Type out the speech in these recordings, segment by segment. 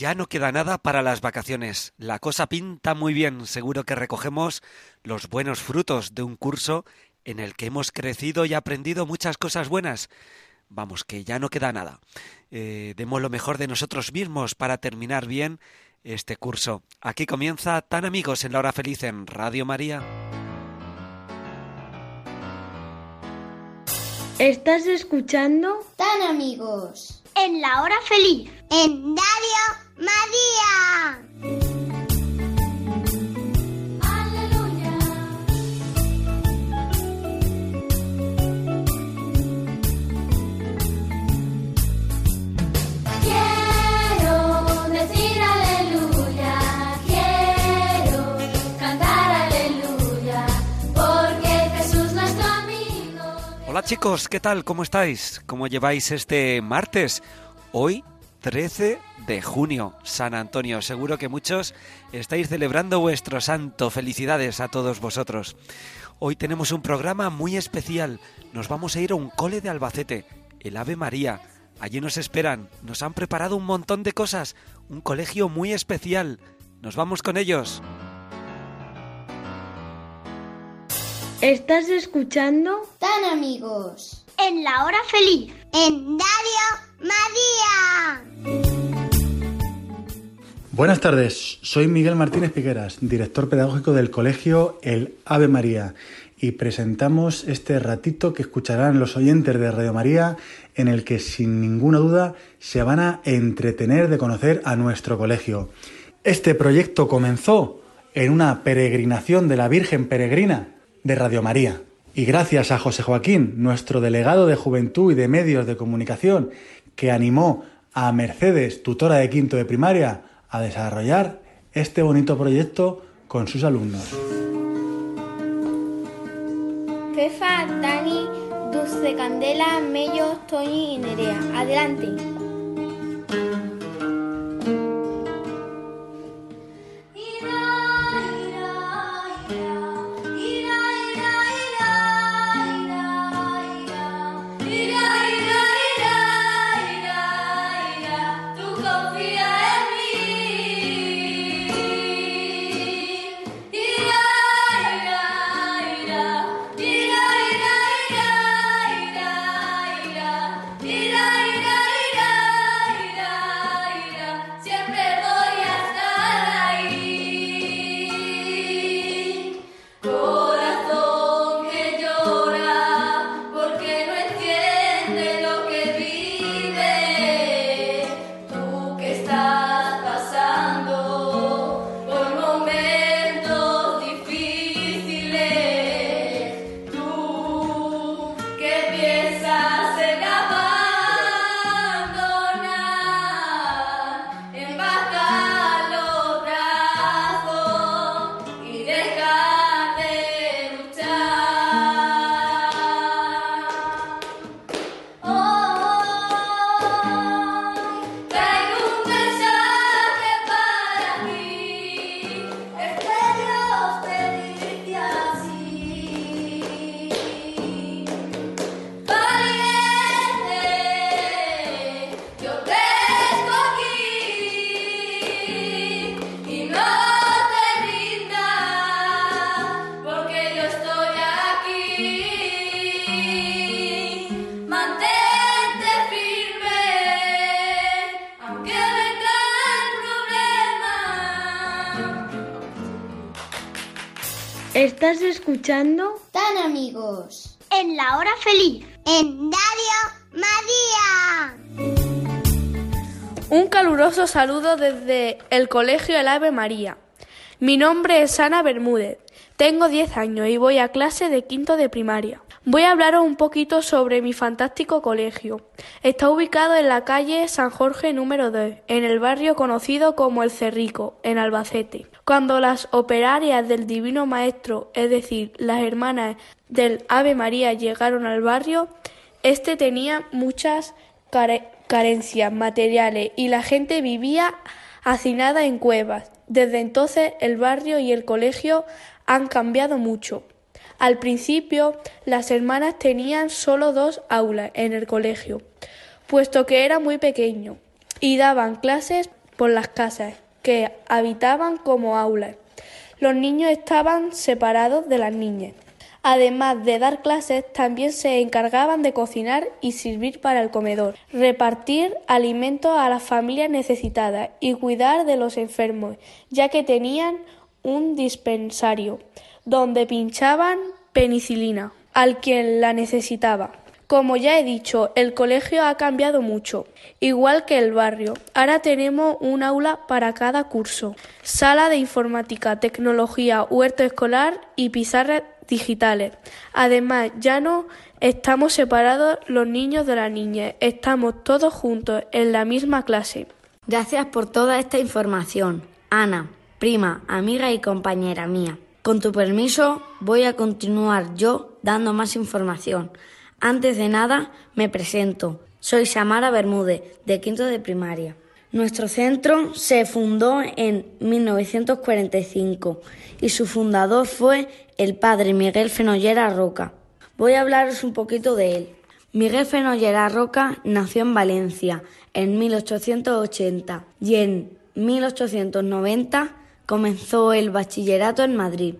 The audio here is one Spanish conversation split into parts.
Ya no queda nada para las vacaciones. La cosa pinta muy bien. Seguro que recogemos los buenos frutos de un curso en el que hemos crecido y aprendido muchas cosas buenas. Vamos, que ya no queda nada. Eh, demos lo mejor de nosotros mismos para terminar bien este curso. Aquí comienza Tan Amigos en la Hora Feliz en Radio María. ¿Estás escuchando? Tan amigos. En la hora feliz. En Radio María. Chicos, ¿qué tal? ¿Cómo estáis? ¿Cómo lleváis este martes? Hoy 13 de junio, San Antonio. Seguro que muchos estáis celebrando vuestro santo. Felicidades a todos vosotros. Hoy tenemos un programa muy especial. Nos vamos a ir a un cole de Albacete, el Ave María. Allí nos esperan. Nos han preparado un montón de cosas. Un colegio muy especial. Nos vamos con ellos. ¿Estás escuchando? Tan amigos. En la hora feliz. En Radio María. Buenas tardes, soy Miguel Martínez Piqueras, director pedagógico del colegio El Ave María, y presentamos este ratito que escucharán los oyentes de Radio María, en el que sin ninguna duda se van a entretener de conocer a nuestro colegio. Este proyecto comenzó en una peregrinación de la Virgen Peregrina de Radio María. Y gracias a José Joaquín, nuestro delegado de Juventud y de Medios de Comunicación, que animó a Mercedes, tutora de quinto de primaria, a desarrollar este bonito proyecto con sus alumnos. Fefa, Dani, Dulce Candela, Mello, Toñi y Nerea. Adelante. Escuchando? Tan amigos. En la hora feliz. En Radio María. Un caluroso saludo desde el Colegio El Ave María. Mi nombre es Ana Bermúdez. Tengo 10 años y voy a clase de quinto de primaria. Voy a hablaros un poquito sobre mi fantástico colegio. Está ubicado en la calle San Jorge número 2, en el barrio conocido como El Cerrico, en Albacete. Cuando las operarias del Divino Maestro, es decir, las hermanas del Ave María, llegaron al barrio, este tenía muchas care carencias materiales y la gente vivía hacinada en cuevas. Desde entonces el barrio y el colegio han cambiado mucho. Al principio las hermanas tenían solo dos aulas en el colegio, puesto que era muy pequeño, y daban clases por las casas que habitaban como aulas. Los niños estaban separados de las niñas. Además de dar clases, también se encargaban de cocinar y servir para el comedor, repartir alimentos a las familias necesitadas y cuidar de los enfermos, ya que tenían un dispensario donde pinchaban penicilina al quien la necesitaba. Como ya he dicho, el colegio ha cambiado mucho, igual que el barrio. Ahora tenemos un aula para cada curso, sala de informática, tecnología, huerto escolar y pizarras digitales. Además, ya no estamos separados los niños de las niñas, estamos todos juntos en la misma clase. Gracias por toda esta información, Ana, prima, amiga y compañera mía. Con tu permiso, voy a continuar yo dando más información. Antes de nada, me presento. Soy Samara Bermúdez, de quinto de primaria. Nuestro centro se fundó en 1945 y su fundador fue el padre Miguel Fenollera Roca. Voy a hablaros un poquito de él. Miguel Fenollera Roca nació en Valencia en 1880 y en 1890 comenzó el bachillerato en Madrid.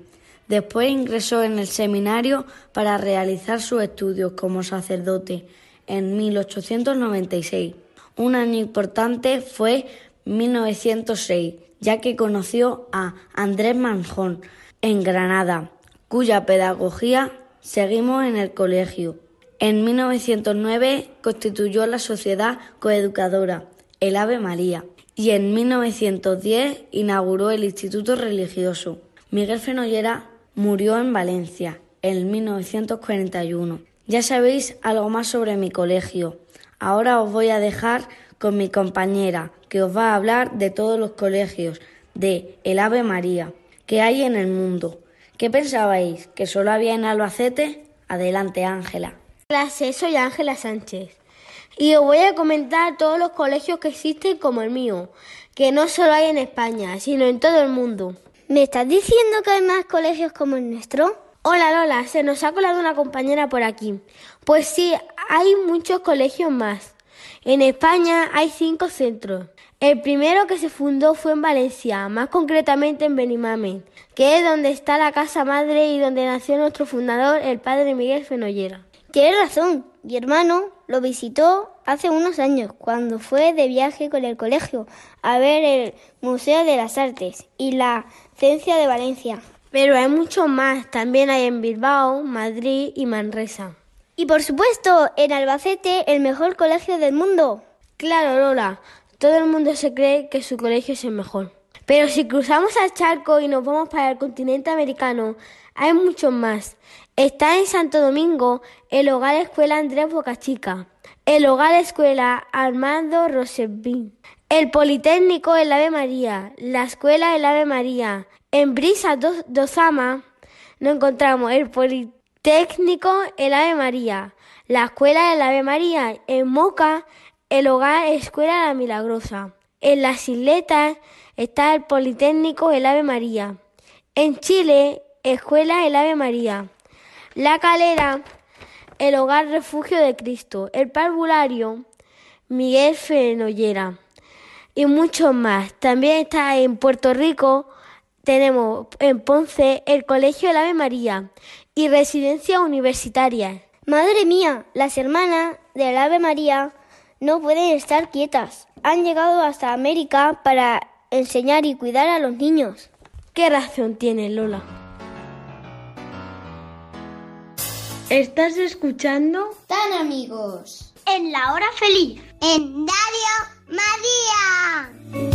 Después ingresó en el seminario para realizar sus estudios como sacerdote en 1896. Un año importante fue 1906, ya que conoció a Andrés Manjón en Granada, cuya pedagogía seguimos en el colegio. En 1909 constituyó la sociedad coeducadora, el Ave María, y en 1910 inauguró el Instituto Religioso. Miguel Fenollera murió en Valencia en 1941. Ya sabéis algo más sobre mi colegio. Ahora os voy a dejar con mi compañera, que os va a hablar de todos los colegios de el Ave María que hay en el mundo. ¿Qué pensabais? ¿Que solo había en Albacete? Adelante, Ángela. Clase, soy Ángela Sánchez. Y os voy a comentar todos los colegios que existen como el mío, que no solo hay en España, sino en todo el mundo. ¿Me estás diciendo que hay más colegios como el nuestro? Hola Lola, se nos ha colado una compañera por aquí. Pues sí, hay muchos colegios más. En España hay cinco centros. El primero que se fundó fue en Valencia, más concretamente en Benimame, que es donde está la casa madre y donde nació nuestro fundador, el padre Miguel Fenollera. Tienes razón, mi hermano lo visitó hace unos años, cuando fue de viaje con el colegio a ver el Museo de las Artes y la Ciencia de Valencia. Pero hay muchos más, también hay en Bilbao, Madrid y Manresa. Y por supuesto, en Albacete, el mejor colegio del mundo. Claro, Lola, todo el mundo se cree que su colegio es el mejor. Pero si cruzamos al charco y nos vamos para el continente americano, hay muchos más. Está en Santo Domingo el Hogar Escuela Andrés Bocachica, el Hogar Escuela Armando Rosevin, el Politécnico El Ave María, la Escuela El Ave María. En Brisa dos, Dosama nos encontramos el Politécnico El Ave María, la Escuela El Ave María. En Moca el Hogar Escuela La Milagrosa. En las isletas está el Politécnico El Ave María. En Chile, Escuela El Ave María. La Calera, el Hogar Refugio de Cristo. El Parvulario, Miguel Fenollera. Y muchos más. También está en Puerto Rico, tenemos en Ponce el Colegio El Ave María y residencia universitaria. Madre mía, las hermanas del Ave María no pueden estar quietas. Han llegado hasta América para enseñar y cuidar a los niños. ¿Qué razón tiene Lola? ¿Estás escuchando? Tan amigos. En la hora feliz. En Radio María.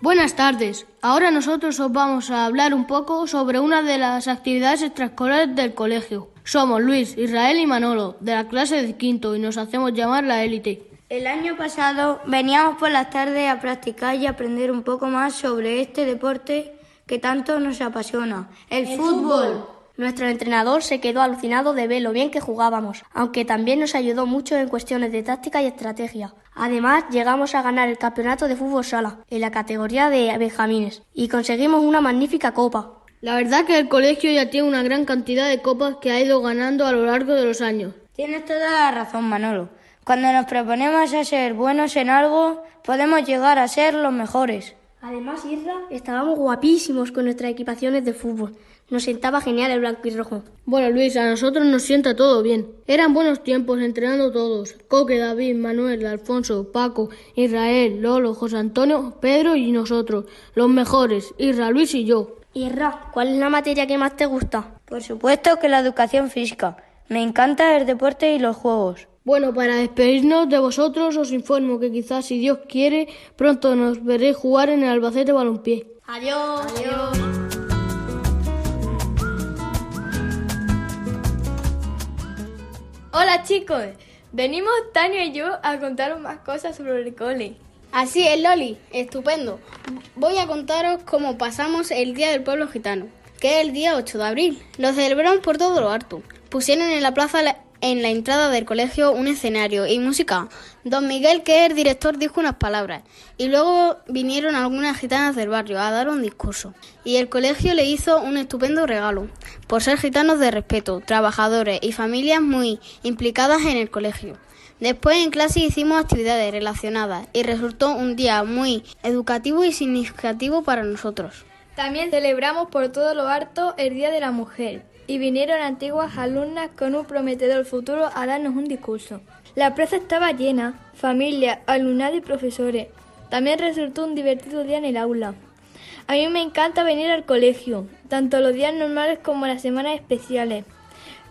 Buenas tardes. Ahora nosotros os vamos a hablar un poco sobre una de las actividades extraescolares del colegio. Somos Luis, Israel y Manolo, de la clase de quinto, y nos hacemos llamar la élite. El año pasado veníamos por las tardes a practicar y aprender un poco más sobre este deporte que tanto nos apasiona, el, fútbol. Nuestro entrenador se quedó alucinado de ver lo bien que jugábamos, aunque también nos ayudó mucho en cuestiones de táctica y estrategia. Además, llegamos a ganar el campeonato de fútbol sala en la categoría de benjamines y conseguimos una magnífica copa. La verdad que el colegio ya tiene una gran cantidad de copas que ha ido ganando a lo largo de los años. Tienes toda la razón, Manolo. Cuando nos proponemos a ser buenos en algo, podemos llegar a ser los mejores. Además, Isra, estábamos guapísimos con nuestras equipaciones de fútbol. Nos sentaba genial el blanco y rojo. Bueno, Luis, a nosotros nos sienta todo bien. Eran buenos tiempos entrenando todos. Coque, David, Manuel, Alfonso, Paco, Israel, Lolo, José Antonio, Pedro y nosotros. Los mejores, Isra, Luis y yo. Isra, ¿cuál es la materia que más te gusta? Por supuesto que la educación física. Me encanta el deporte y los juegos. Bueno, para despedirnos de vosotros os informo que quizás si Dios quiere pronto nos veréis jugar en el Albacete Balompié. Adiós. Adiós. Hola chicos, venimos Tania y yo a contaros más cosas sobre el cole. Así es, Loli, estupendo. Voy a contaros cómo pasamos el Día del Pueblo Gitano, que es el día 8 de abril. Lo celebraron por todo lo harto. Pusieron en la plaza la- en la entrada del colegio un escenario y música. Don Miguel, que es el director, dijo unas palabras. Y luego vinieron algunas gitanas del barrio a dar un discurso. Y el colegio le hizo un estupendo regalo, por ser gitanos de respeto, trabajadores y familias muy implicadas en el colegio. Después en clase hicimos actividades relacionadas y resultó un día muy educativo y significativo para nosotros. También celebramos por todo lo harto el Día de la Mujer y vinieron antiguas alumnas con un prometedor futuro a darnos un discurso. La plaza estaba llena, familia, alumnado y profesores. También resultó un divertido día en el aula. A mí me encanta venir al colegio, tanto los días normales como las semanas especiales.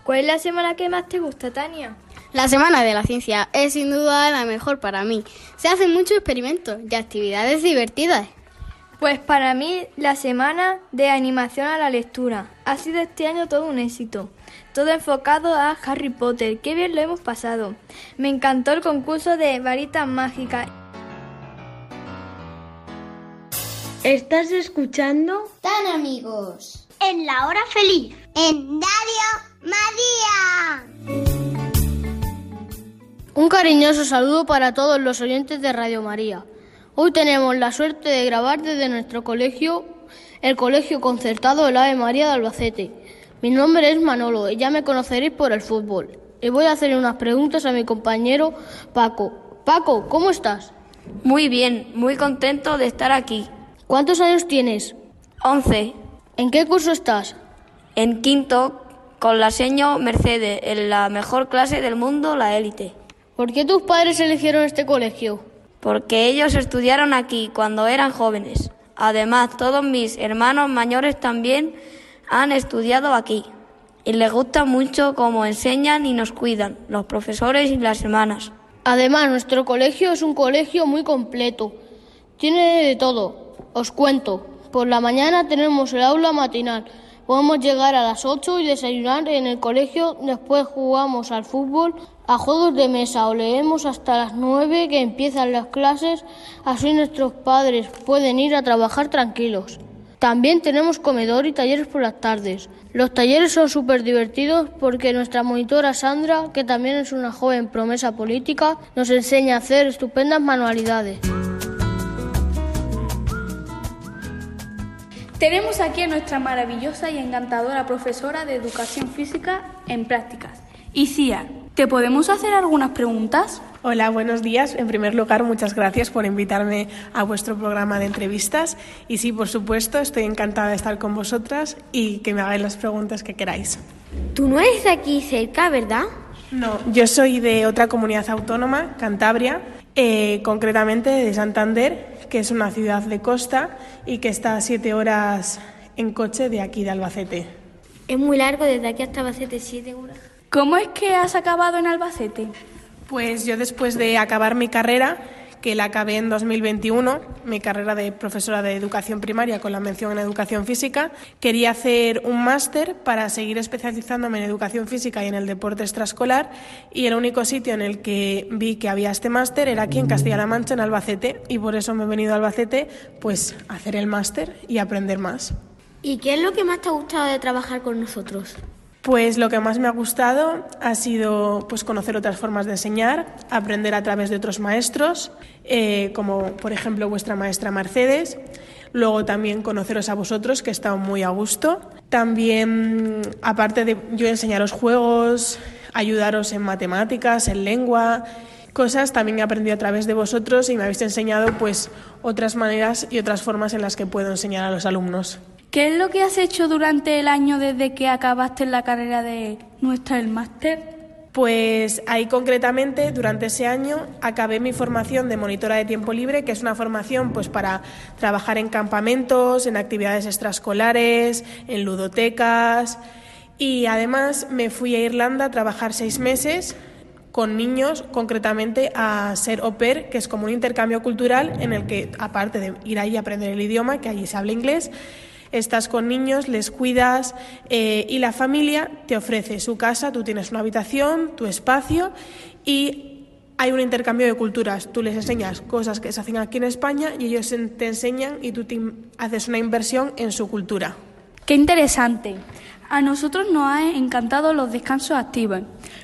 ¿Cuál es la semana que más te gusta, Tania? La Semana de la Ciencia es sin duda la mejor para mí. Se hacen muchos experimentos y actividades divertidas. Pues para mí la semana de animación a la lectura ha sido este año todo un éxito. Todo enfocado a Harry Potter. Qué bien lo hemos pasado. Me encantó el concurso de varitas mágicas. ¿Estás escuchando? Tan amigos. En la hora feliz. En Radio María. Un cariñoso saludo para todos los oyentes de Radio María. Hoy tenemos la suerte de grabar desde nuestro colegio, el Colegio Concertado del Ave María de Albacete. Mi nombre es Manolo y ya me conoceréis por el fútbol. Y voy a hacer unas preguntas a mi compañero Paco. Paco, ¿cómo estás? Muy bien, muy contento de estar aquí. ¿Cuántos años tienes? 11. ¿En qué curso estás? En quinto, con la seño Mercedes, en la mejor clase del mundo, la élite. ¿Por qué tus padres eligieron este colegio? Porque ellos estudiaron aquí cuando eran jóvenes. Además, todos mis hermanos mayores también han estudiado aquí. Y les gusta mucho cómo enseñan y nos cuidan, los profesores y las hermanas. Además, nuestro colegio es un colegio muy completo. Tiene de todo. Os cuento. Por la mañana tenemos el aula matinal. Podemos llegar a las 8 y desayunar en el colegio. Después jugamos al fútbol, a juegos de mesa o leemos hasta las 9 que empiezan las clases. Así nuestros padres pueden ir a trabajar tranquilos. También tenemos comedor y talleres por las tardes. Los talleres son súper divertidos porque nuestra monitora Sandra, que también es una joven promesa política, nos enseña a hacer estupendas manualidades. Tenemos aquí a nuestra maravillosa y encantadora profesora de educación física en prácticas. Isia, ¿te podemos hacer algunas preguntas? Hola, buenos días. En primer lugar, muchas gracias por invitarme a vuestro programa de entrevistas. Y sí, por supuesto, estoy encantada de estar con vosotras y que me hagáis las preguntas que queráis. Tú no eres de aquí cerca, ¿verdad? No, yo soy de otra comunidad autónoma, Cantabria, eh, concretamente de Santander, que es una ciudad de costa y que está a siete horas en coche de aquí de Albacete. Es muy largo desde aquí hasta Albacete, siete horas. ¿Cómo es que has acabado en Albacete? Pues yo después de acabar mi carrera que la acabé en 2021, mi carrera de profesora de educación primaria con la mención en educación física. Quería hacer un máster para seguir especializándome en educación física y en el deporte extraescolar y el único sitio en el que vi que había este máster era aquí en Castilla-La Mancha, en Albacete, y por eso me he venido a Albacete pues a hacer el máster y aprender más. ¿Y qué es lo que más te ha gustado de trabajar con nosotros? Pues lo que más me ha gustado ha sido pues, conocer otras formas de enseñar, aprender a través de otros maestros, eh, como por ejemplo vuestra maestra Mercedes. Luego también conoceros a vosotros, que he estado muy a gusto. También, aparte de yo enseñaros juegos, ayudaros en matemáticas, en lengua, cosas, también he aprendido a través de vosotros y me habéis enseñado pues otras maneras y otras formas en las que puedo enseñar a los alumnos. ¿Qué es lo que has hecho durante el año desde que acabaste la carrera de nuestra el máster? Pues ahí concretamente, durante ese año, acabé mi formación de monitora de tiempo libre, que es una formación pues para trabajar en campamentos, en actividades extraescolares, en ludotecas. Y además me fui a Irlanda a trabajar seis meses con niños, concretamente a ser au pair, que es como un intercambio cultural en el que, aparte de ir ahí a aprender el idioma, que allí se habla inglés, estás con niños, les cuidas eh, y la familia te ofrece su casa, tú tienes una habitación, tu espacio y hay un intercambio de culturas. Tú les enseñas cosas que se hacen aquí en España y ellos te enseñan y tú te haces una inversión en su cultura. Qué interesante. A nosotros nos han encantado los descansos activos.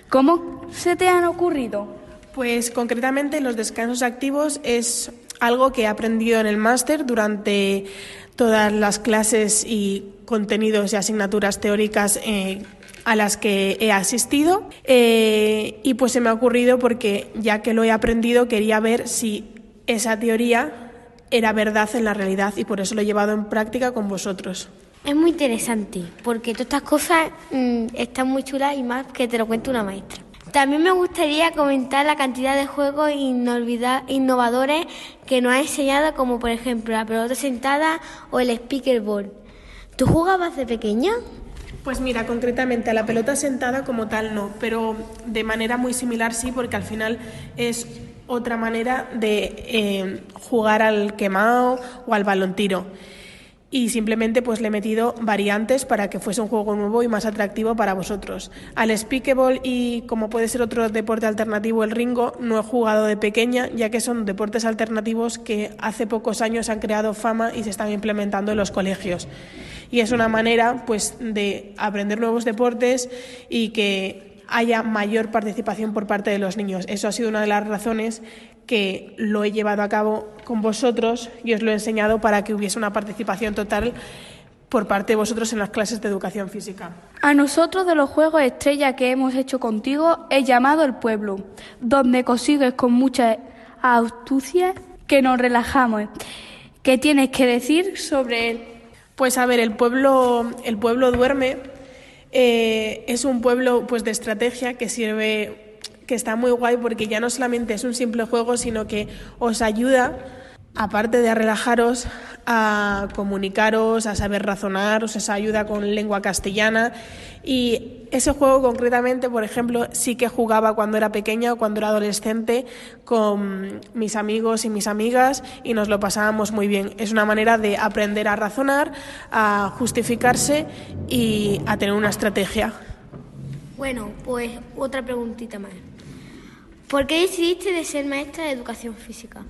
¿Cómo se te han ocurrido? Pues concretamente los descansos activos es algo que he aprendido en el máster durante todas las clases y contenidos y asignaturas teóricas eh, a las que he asistido eh, y pues se me ha ocurrido porque ya que lo he aprendido quería ver si esa teoría era verdad en la realidad y por eso lo he llevado en práctica con vosotros. Es muy interesante porque todas estas cosas mmm, están muy chulas y más que te lo cuente una maestra. También me gustaría comentar la cantidad de juegos innovadores que nos ha enseñado, como por ejemplo la pelota sentada o el speaker ball. ¿Tú jugabas de pequeña? Pues mira, concretamente a la pelota sentada como tal no, pero de manera muy similar sí, porque al final es otra manera de eh, jugar al quemado o al balón tiro y simplemente pues le he metido variantes para que fuese un juego nuevo y más atractivo para vosotros. Al speakable y como puede ser otro deporte alternativo el ringo, no he jugado de pequeña, ya que son deportes alternativos que hace pocos años han creado fama y se están implementando en los colegios. Y es una manera pues de aprender nuevos deportes y que haya mayor participación por parte de los niños. Eso ha sido una de las razones que lo he llevado a cabo con vosotros y os lo he enseñado para que hubiese una participación total por parte de vosotros en las clases de educación física. A nosotros de los juegos estrella que hemos hecho contigo he llamado El Pueblo, donde consigues con mucha astucia que nos relajamos. ¿Qué tienes que decir sobre él? Pues a ver, el pueblo, el pueblo duerme. Eh, es un pueblo pues de estrategia que sirve que está muy guay porque ya no solamente es un simple juego, sino que os ayuda, aparte de a relajaros, a comunicaros, a saber razonar, os ayuda con lengua castellana. Y ese juego concretamente, por ejemplo, sí que jugaba cuando era pequeña o cuando era adolescente con mis amigos y mis amigas y nos lo pasábamos muy bien. Es una manera de aprender a razonar, a justificarse y a tener una estrategia. Bueno, pues otra preguntita más. ¿Por qué decidiste de ser maestra de educación física?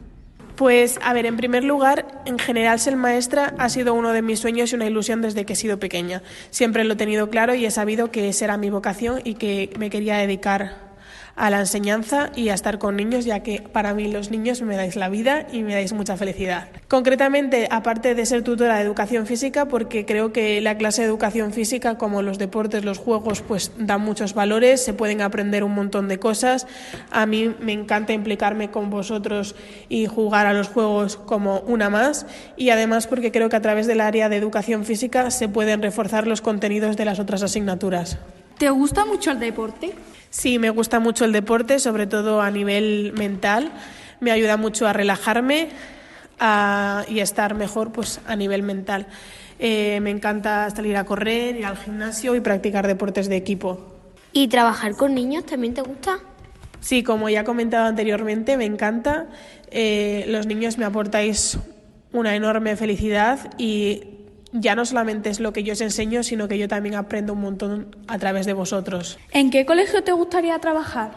Pues, a ver, en primer lugar, en general ser maestra ha sido uno de mis sueños y una ilusión desde que he sido pequeña. Siempre lo he tenido claro y he sabido que esa era mi vocación y que me quería dedicar a la enseñanza y a estar con niños, ya que para mí los niños me dais la vida y me dais mucha felicidad. Concretamente, aparte de ser tutora de educación física, porque creo que la clase de educación física, como los deportes, los juegos, pues dan muchos valores, se pueden aprender un montón de cosas. A mí me encanta implicarme con vosotros y jugar a los juegos como una más y además porque creo que a través del área de educación física se pueden reforzar los contenidos de las otras asignaturas. ¿Te gusta mucho el deporte? Sí, me gusta mucho el deporte, sobre todo a nivel mental. Me ayuda mucho a relajarme a, y a estar mejor pues, a nivel mental. Eh, me encanta salir a correr, ir al gimnasio y practicar deportes de equipo. ¿Y trabajar con niños también te gusta? Sí, como ya he comentado anteriormente, me encanta. Eh, los niños me aportáis una enorme felicidad y ya no solamente es lo que yo os enseño, sino que yo también aprendo un montón a través de vosotros. ¿En qué colegio te gustaría trabajar?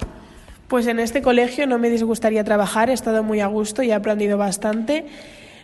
Pues en este colegio no me disgustaría trabajar, he estado muy a gusto y he aprendido bastante.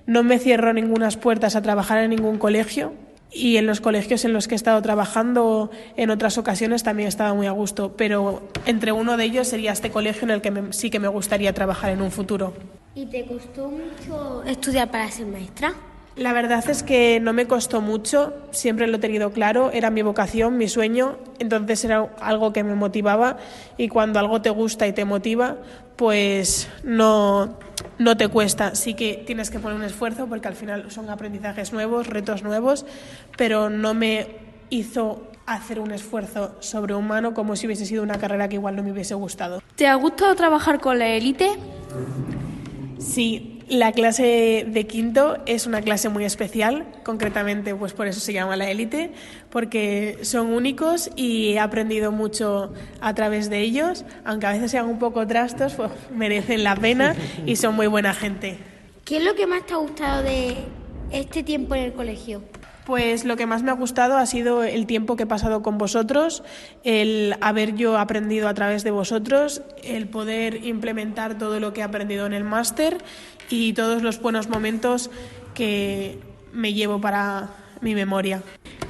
No me cierro ninguna puertas a trabajar en ningún colegio y en los colegios en los que he estado trabajando en otras ocasiones también estaba muy a gusto, pero entre uno de ellos sería este colegio en el que me- sí que me gustaría trabajar en un futuro. ¿Y te costó mucho estudiar para ser maestra? La verdad es que no me costó mucho, siempre lo he tenido claro, era mi vocación, mi sueño, entonces era algo que me motivaba y cuando algo te gusta y te motiva, pues no, no te cuesta. Sí que tienes que poner un esfuerzo porque al final son aprendizajes nuevos, retos nuevos, pero no me hizo hacer un esfuerzo sobrehumano como si hubiese sido una carrera que igual no me hubiese gustado. ¿Te ha gustado trabajar con la élite? Sí, la clase de quinto es una clase muy especial, concretamente pues por eso se llama la élite, porque son únicos y he aprendido mucho a través de ellos, aunque a veces sean un poco trastos, pues merecen la pena y son muy buena gente. ¿Qué es lo que más te ha gustado de este tiempo en el colegio? Pues lo que más me ha gustado ha sido el tiempo que he pasado con vosotros, el haber yo aprendido a través de vosotros, el poder implementar todo lo que he aprendido en el máster y todos los buenos momentos que me llevo para mi memoria.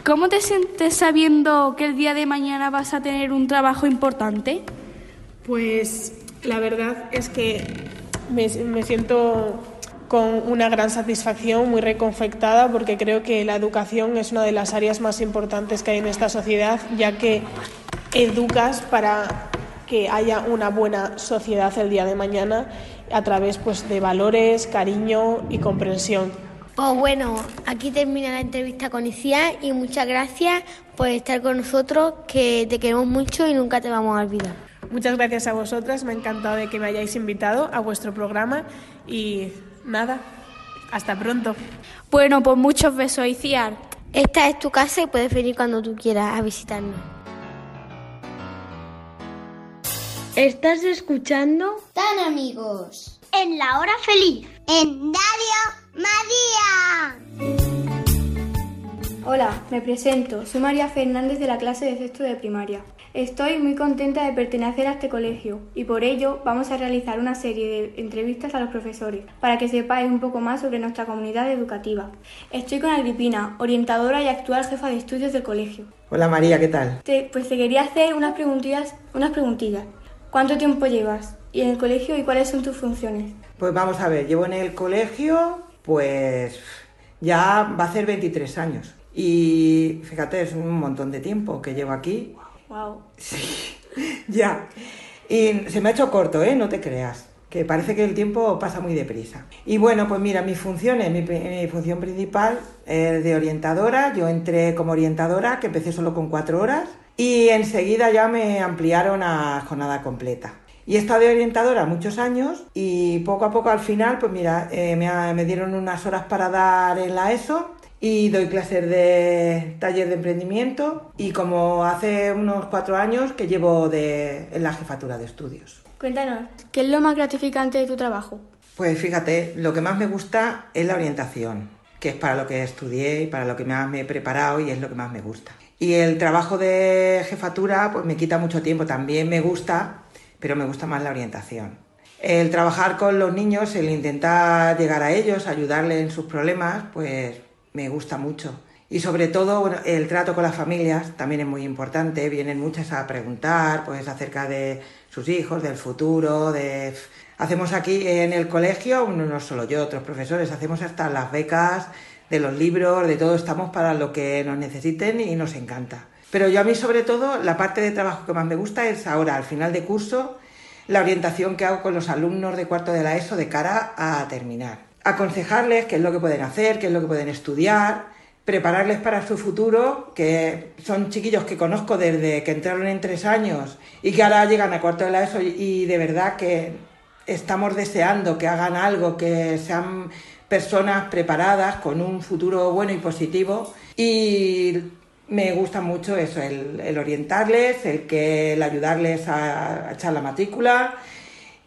¿Cómo te sientes sabiendo que el día de mañana vas a tener un trabajo importante? Pues la verdad es que me, me siento con una gran satisfacción, muy reconfectada, porque creo que la educación es una de las áreas más importantes que hay en esta sociedad, ya que educas para que haya una buena sociedad el día de mañana a través pues, de valores, cariño y comprensión. Pues bueno, aquí termina la entrevista con Iciar y muchas gracias por estar con nosotros, que te queremos mucho y nunca te vamos a olvidar. Muchas gracias a vosotras, me ha encantado de que me hayáis invitado a vuestro programa y nada, hasta pronto. Bueno, pues muchos besos, Iciar. Esta es tu casa y puedes venir cuando tú quieras a visitarnos. ¿Estás escuchando? Tan amigos. En la hora feliz. En Radio María. Hola, me presento. Soy María Fernández de la clase de sexto de primaria. Estoy muy contenta de pertenecer a este colegio y por ello vamos a realizar una serie de entrevistas a los profesores para que sepáis un poco más sobre nuestra comunidad educativa. Estoy con Agripina, orientadora y actual jefa de estudios del colegio. Hola María, ¿qué tal? Te- pues te quería hacer unas preguntillas, unas preguntillas. ¿Cuánto tiempo llevas? ¿Y en el colegio y cuáles son tus funciones? Pues vamos a ver, llevo en el colegio, pues ya va a ser 23 años. Y fíjate, es un montón de tiempo que llevo aquí. Wow. Ya. Y se me ha hecho corto, ¿eh? No te creas. Que parece que el tiempo pasa muy deprisa. Y bueno, pues mira, mis funciones, mi función principal es de orientadora. Yo entré como orientadora, que empecé solo con cuatro horas. Y enseguida ya me ampliaron a jornada completa. Y he estado de orientadora muchos años y poco a poco al final, pues mira, eh, me, me dieron unas horas para dar en la ESO y doy clases de taller de emprendimiento y como hace unos cuatro años que llevo de, en la jefatura de estudios. Cuéntanos, ¿qué es lo más gratificante de tu trabajo? Pues fíjate, lo que más me gusta es la orientación, que es para lo que estudié y para lo que más me he preparado y es lo que más me gusta. Y el trabajo de jefatura pues me quita mucho tiempo, también me gusta, pero me gusta más la orientación. El trabajar con los niños, el intentar llegar a ellos, ayudarles en sus problemas, pues me gusta mucho. Y sobre todo, el trato con las familias también es muy importante. Vienen muchas a preguntar, pues, acerca de sus hijos, del futuro, de... Hacemos aquí en el colegio, no solo yo, otros profesores, hacemos hasta las becas de los libros, de todo, estamos para lo que nos necesiten y nos encanta. Pero yo a mí sobre todo, la parte de trabajo que más me gusta es ahora, al final de curso, la orientación que hago con los alumnos de cuarto de la ESO de cara a terminar. Aconsejarles qué es lo que pueden hacer, qué es lo que pueden estudiar, prepararles para su futuro, que son chiquillos que conozco desde que entraron en tres años y que ahora llegan a cuarto de la ESO y, de verdad que estamos deseando que hagan algo, que sean personas preparadas con un futuro bueno y positivo. Y me gusta mucho eso, el, orientarles, el que el ayudarles a, a echar la matrícula.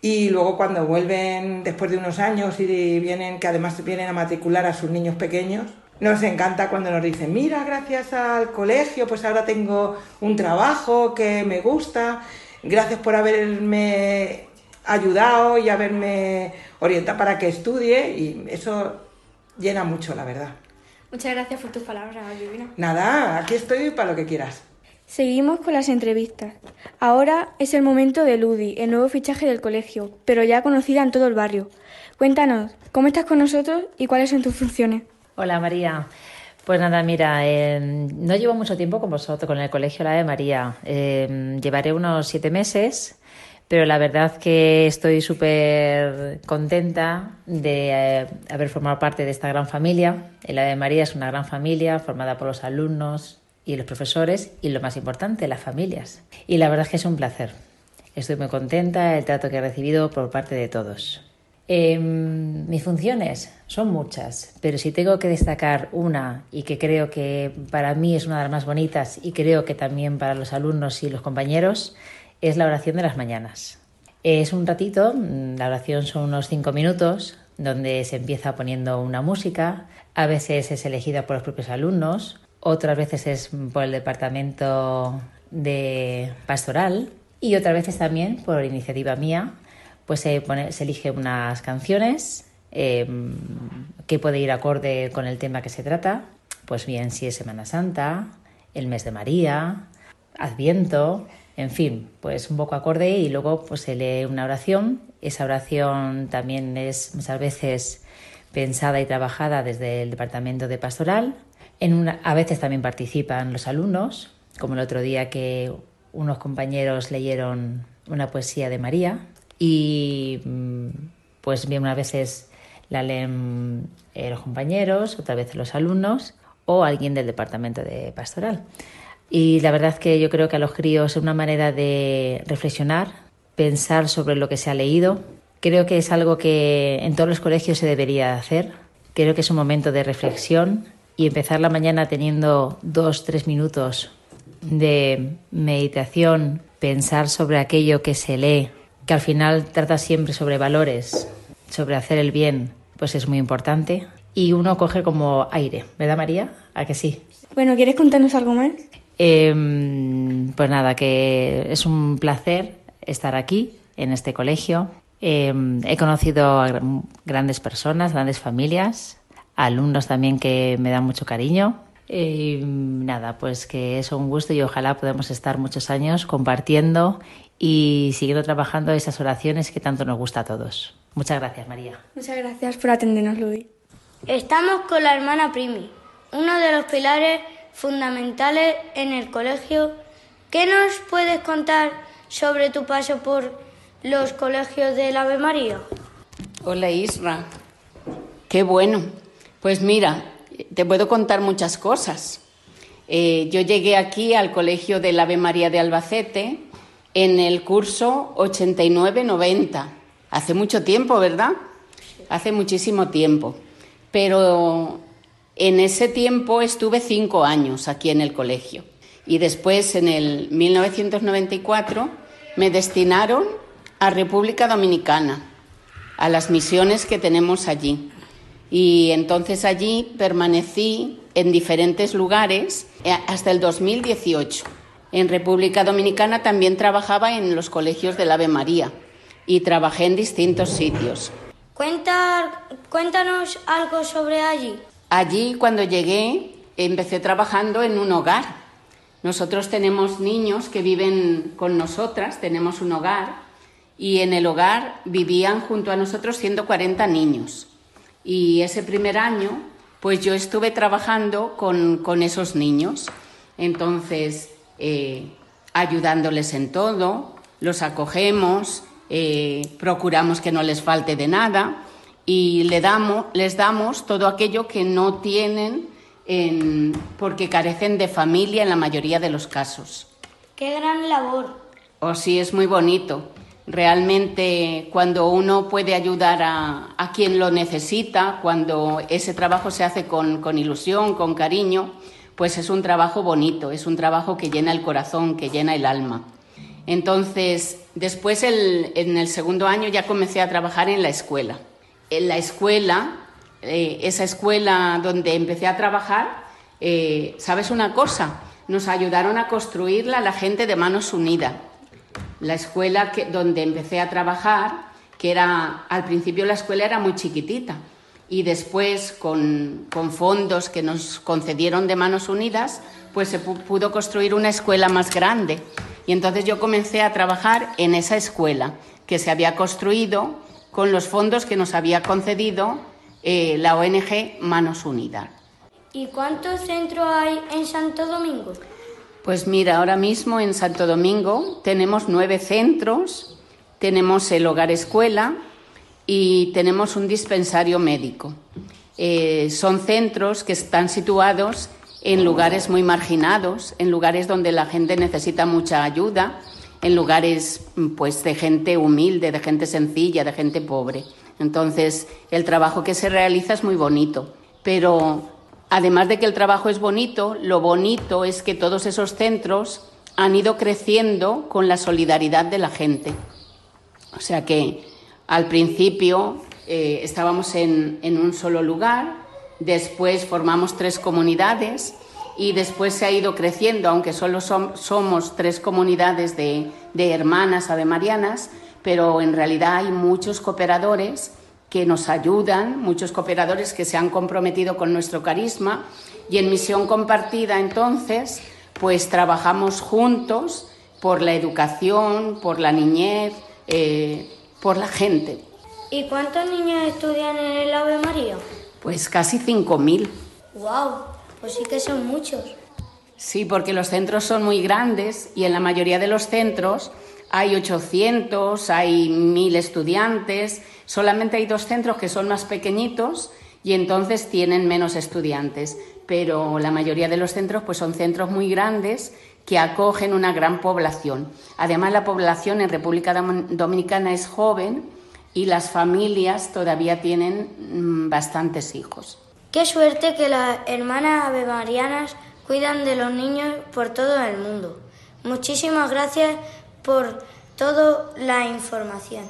Y luego cuando vuelven después de unos años y vienen, que además vienen a matricular a sus niños pequeños, nos encanta cuando nos dicen, mira, gracias al colegio, pues ahora tengo un trabajo que me gusta, gracias por haberme ayudado y haberme orientado para que estudie y eso llena mucho, la verdad. Muchas gracias por tus palabras, Vivina. Nada, aquí estoy para lo que quieras. Seguimos con las entrevistas. Ahora es el momento de Ludi, el nuevo fichaje del colegio, pero ya conocida en todo el barrio. Cuéntanos, ¿cómo estás con nosotros y cuáles son tus funciones? Hola María. Pues nada, mira, eh, no llevo mucho tiempo con vosotros, con el colegio La de María. Eh, llevaré unos siete meses, pero la verdad que estoy súper contenta de eh, haber formado parte de esta gran familia. El La de María es una gran familia formada por los alumnos y los profesores y lo más importante, las familias. Y la verdad es que es un placer. Estoy muy contenta del trato que he recibido por parte de todos. Eh, mis funciones son muchas, pero si tengo que destacar una y que creo que para mí es una de las más bonitas y creo que también para los alumnos y los compañeros, es la oración de las mañanas. Es un ratito, la oración son unos cinco minutos, donde se empieza poniendo una música, a veces es elegida por los propios alumnos, otras veces es por el departamento de pastoral y otras veces también por iniciativa mía, pues se, pone, se elige unas canciones eh, que puede ir acorde con el tema que se trata, pues bien si es Semana Santa, el mes de María, Adviento, en fin, pues un poco acorde y luego pues se lee una oración. Esa oración también es muchas veces pensada y trabajada desde el departamento de pastoral. A veces también participan los alumnos, como el otro día que unos compañeros leyeron una poesía de María y pues bien unas veces la leen eh, los compañeros, otras veces los alumnos o alguien del departamento de pastoral. Y la verdad que yo creo que a los críos es una manera de reflexionar, pensar sobre lo que se ha leído. Creo que es algo que en todos los colegios se debería hacer. Creo que es un momento de reflexión y empezar la mañana teniendo dos, tres minutos de meditación, pensar sobre aquello que se lee, que al final trata siempre sobre valores, sobre hacer el bien, pues es muy importante. Y uno coge como aire, ¿verdad María? ¿A que sí? Bueno, ¿quieres contarnos algo más? Eh, pues nada, que es un placer estar aquí, en este colegio. Eh, he conocido a grandes personas, grandes familias, alumnos también que me dan mucho cariño. Eh, nada, pues que es un gusto y ojalá podamos estar muchos años compartiendo y siguiendo trabajando esas oraciones que tanto nos gusta a todos. Muchas gracias, María. Muchas gracias por atendernos, Ludi. Estamos con la hermana Primi, uno de los pilares fundamentales en el colegio. ¿Qué nos puedes contar sobre tu paso por los colegios del Ave María? Hola Isra, qué bueno. Pues mira, te puedo contar muchas cosas. Eh, yo llegué aquí al Colegio del Ave María de Albacete en el curso 89-90. Hace mucho tiempo, ¿verdad? Hace muchísimo tiempo. Pero en ese tiempo estuve cinco años aquí en el colegio y después en el 1994 me destinaron a República Dominicana, a las misiones que tenemos allí. Y entonces allí permanecí en diferentes lugares eh, hasta el 2018. En República Dominicana también trabajaba en los colegios del Ave María y trabajé en distintos sitios. Cuéntanos algo sobre allí. Allí, cuando llegué, empecé trabajando en un hogar. Nosotros tenemos niños que viven con nosotras, tenemos un hogar, y en el hogar vivían junto a nosotros 140 niños. Y ese primer año, pues yo estuve trabajando con, esos niños. Entonces, eh, ayudándoles en todo, los acogemos, eh, procuramos que no les falte de nada y le damos, les damos todo aquello que no tienen en, porque carecen de familia en la mayoría de los casos. ¡Qué gran labor! Oh, sí, es muy bonito. Realmente cuando uno puede ayudar a, a quien lo necesita, cuando ese trabajo se hace con, con ilusión, con cariño, pues es un trabajo bonito, es un trabajo que llena el corazón, que llena el alma. Entonces, después en el segundo año ya comencé a trabajar en la escuela. En la escuela, eh, esa escuela donde empecé a trabajar, eh, ¿sabes una cosa? Nos ayudaron a construirla la gente de Manos Unidas. La escuela donde empecé a trabajar, que era, al principio la escuela era muy chiquitita y después con fondos que nos concedieron de Manos Unidas, pues se pudo construir una escuela más grande. Y entonces yo comencé a trabajar en esa escuela que se había construido con los fondos que nos había concedido eh, la ONG Manos Unidas. ¿Y cuántos centros hay en Santo Domingo? Pues mira, ahora mismo en Santo Domingo tenemos nueve centros, tenemos el hogar escuela y tenemos un dispensario médico. Eh, son centros que están situados en lugares muy marginados, en lugares donde la gente necesita mucha ayuda, en lugares pues de gente humilde, de gente sencilla, de gente pobre. Entonces, el trabajo que se realiza es muy bonito, pero además de que el trabajo es bonito, lo bonito es que todos esos centros han ido creciendo con la solidaridad de la gente. O sea que al principio eh, estábamos en, un solo lugar, después formamos tres comunidades y después se ha ido creciendo, aunque solo somos tres comunidades de, de hermanas avemarianas, pero en realidad hay muchos cooperadores que nos ayudan, muchos cooperadores que se han comprometido con nuestro carisma y en misión compartida entonces, pues trabajamos juntos por la educación, por la niñez, eh, por la gente. ¿Y cuántos niños estudian en el Ave María? Pues casi 5.000. ¡Wow! Pues sí que son muchos. Sí, porque los centros son muy grandes y en la mayoría de los centros hay 800, hay 1.000 estudiantes, solamente hay dos centros que son más pequeñitos y entonces tienen menos estudiantes, pero la mayoría de los centros pues son centros muy grandes que acogen una gran población. Además la población en República Dominicana es joven y las familias todavía tienen mm, bastantes hijos. Qué suerte que las hermanas avemarianas cuidan de los niños por todo el mundo. Muchísimas gracias por toda la información.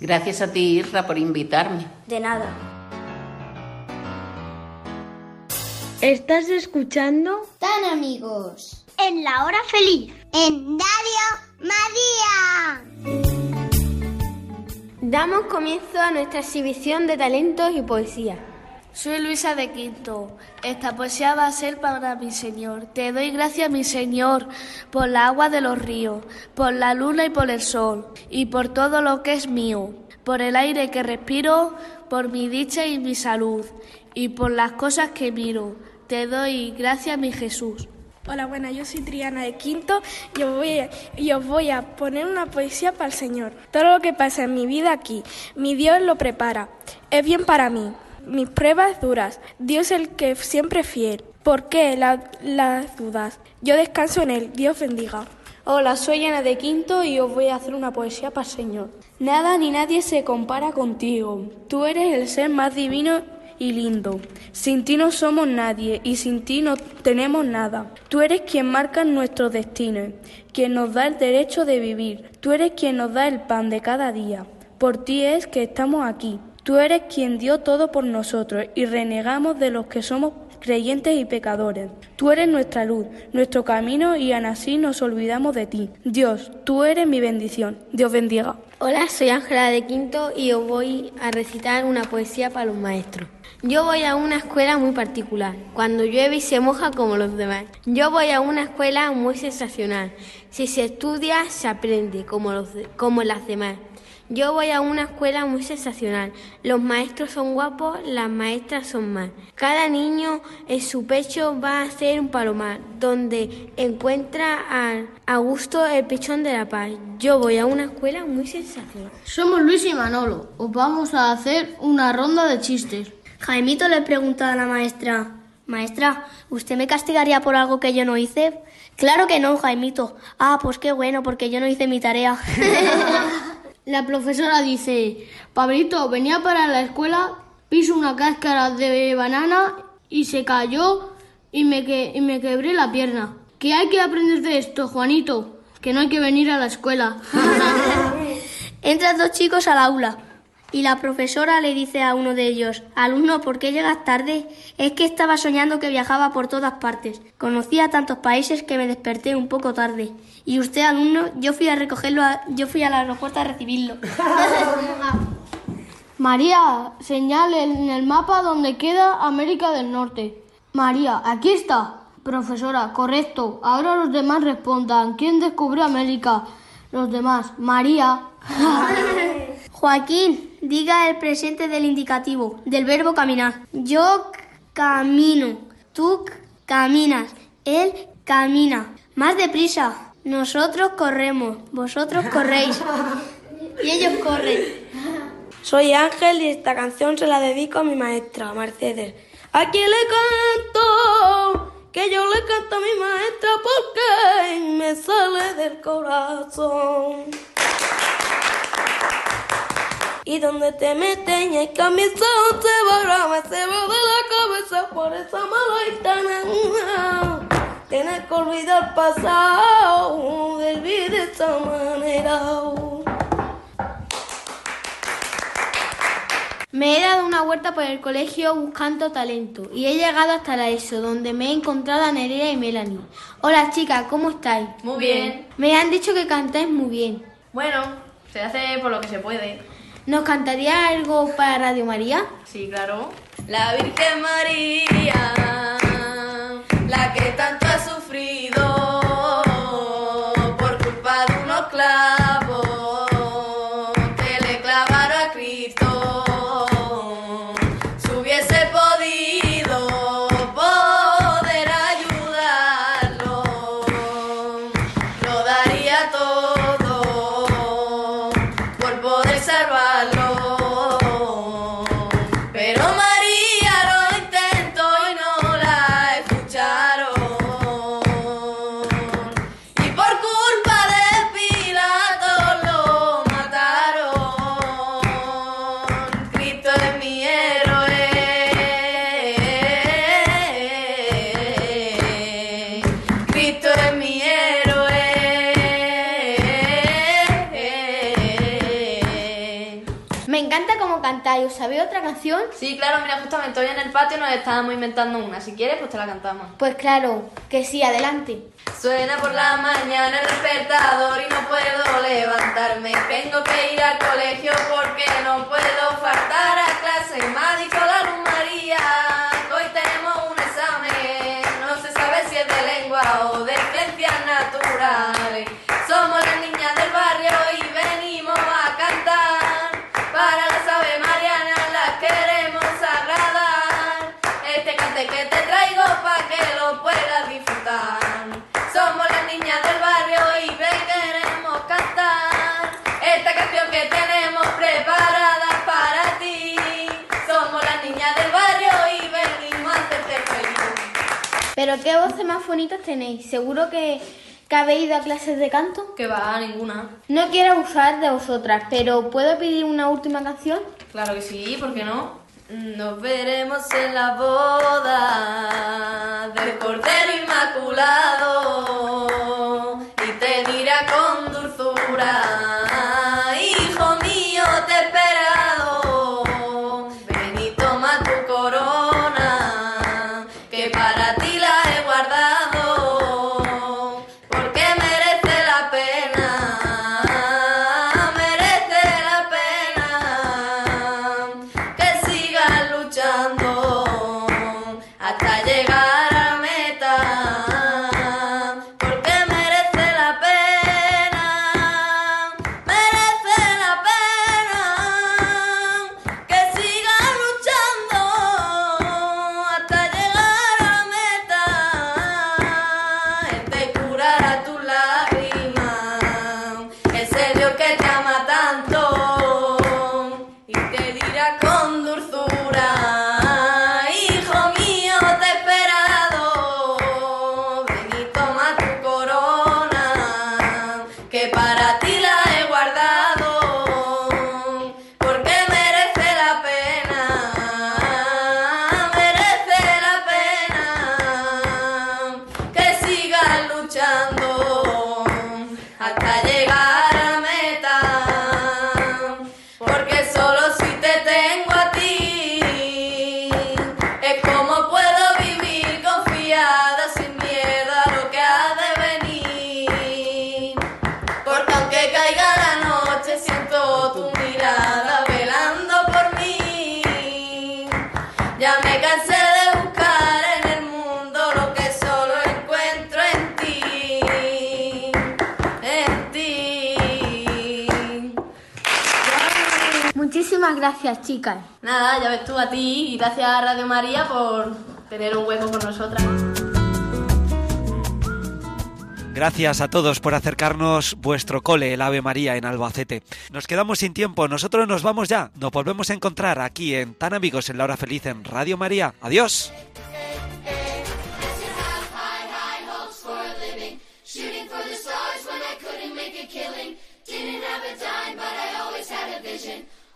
Gracias a ti, Irra, por invitarme. De nada. ¿Estás escuchando? Tan amigos. En la hora feliz. En Radio María. Damos comienzo a nuestra exhibición de talentos y poesía. Soy Luisa de Quinto. Esta poesía va a ser para mi Señor. Te doy gracias, mi Señor, por la agua de los ríos, por la luna y por el sol, y por todo lo que es mío, por el aire que respiro, por mi dicha y mi salud, y por las cosas que miro. Te doy gracias, mi Jesús. Hola, buenas, yo soy Triana de Quinto y os, voy a, y os voy a poner una poesía para el Señor. Todo lo que pasa en mi vida aquí, mi Dios lo prepara. Es bien para mí mis pruebas duras. Dios el que siempre fiel. ¿Por qué las dudas? Yo descanso en Él. Dios bendiga. Hola, soy Ana de Quinto y os voy a hacer una poesía para el Señor. Nada ni nadie se compara contigo. Tú eres el ser más divino y lindo. Sin ti no somos nadie y sin ti no tenemos nada. Tú eres quien marca nuestro destino, quien nos da el derecho de vivir. Tú eres quien nos da el pan de cada día. Por ti es que estamos aquí. Tú eres quien dio todo por nosotros y renegamos de los que somos creyentes y pecadores. Tú eres nuestra luz, nuestro camino y aún así nos olvidamos de ti. Dios, tú eres mi bendición. Dios bendiga. Hola, soy Ángela de Quinto y os voy a recitar una poesía para los maestros. Yo voy a una escuela muy particular, cuando llueve y se moja como los demás. Yo voy a una escuela muy sensacional. Si se estudia, se aprende como, los como las demás. Yo voy a una escuela muy sensacional. Los maestros son guapos, las maestras son más. Cada niño en su pecho va a ser un palomar, donde encuentra a, gusto el pechón de la paz. Yo voy a una escuela muy sensacional. Somos Luis y Manolo. Os vamos a hacer una ronda de chistes. Jaimito le pregunta a la maestra, Maestra, ¿usted me castigaría por algo que yo no hice? Claro que no, Jaimito. Ah, pues qué bueno, porque yo no hice mi tarea. La profesora dice, Pablito venía para la escuela, piso una cáscara de banana y se cayó y me, que, y me quebré la pierna. ¿Qué hay que aprender de esto, Juanito? Que no hay que venir a la escuela. Entran dos chicos al aula y la profesora le dice a uno de ellos, alumno, ¿por qué llegas tarde? Es que estaba soñando que viajaba por todas partes. Conocía tantos países que me desperté un poco tarde. Y usted, alumno, yo fui a recogerlo, a- yo fui al aeropuerto a recibirlo. María, señale en el mapa donde queda América del Norte. María, aquí está. Profesora, correcto. Ahora los demás respondan. ¿Quién descubrió América? Los demás. María. Joaquín, diga el presente del indicativo, del verbo caminar. Yo camino, tú caminas, él camina. Más deprisa. Nosotros corremos, vosotros corréis. Y ellos corren. Soy Ángel y esta canción se la dedico a mi maestra, Mercedes. ¿A le canto? Que yo le canto a mi maestra porque me sale del corazón. Y donde te meten y camisón se borra, me se va de la cabeza por esa mala gitana. Tienes que olvidar el pasado, de vivir de esa manera. Me he dado una vuelta por el colegio buscando talento y he llegado hasta la ESO, donde me he encontrado a Nerea y Melanie. Hola chicas, ¿cómo estáis? Muy bien. Me han dicho que cantáis muy bien. Bueno, se hace por lo que se puede. ¿Nos cantaría algo para Radio María? Sí, claro. La Virgen María, la que tanto otra canción? Sí, claro, mira, justamente hoy en el patio nos estábamos inventando una. Si quieres, pues te la cantamos. Pues claro, que sí, adelante. Suena por la mañana el despertador y no puedo levantarme. Tengo que ir al colegio porque no puedo faltar a clase. Me ha dicho la luz María hoy tenemos un examen. No se sabe si es de lengua o de ciencias naturales. Pero qué voces más bonitas tenéis. Seguro que, que habéis ido a clases de canto. Que va, ninguna. No quiero abusar de vosotras, pero ¿puedo pedir una última canción? Claro que sí, ¿por qué no? Nos veremos en la boda del Cordero Inmaculado y te dirá con dulzura, gracias, chicas. Nada, ya ves tú a ti y gracias a Radio María por tener un hueco con nosotras. Gracias a todos por acercarnos vuestro cole, el Ave María en Albacete. Nos quedamos sin tiempo, nosotros nos vamos ya. Nos volvemos a encontrar aquí en Tan Amigos en la Hora Feliz en Radio María. Adiós.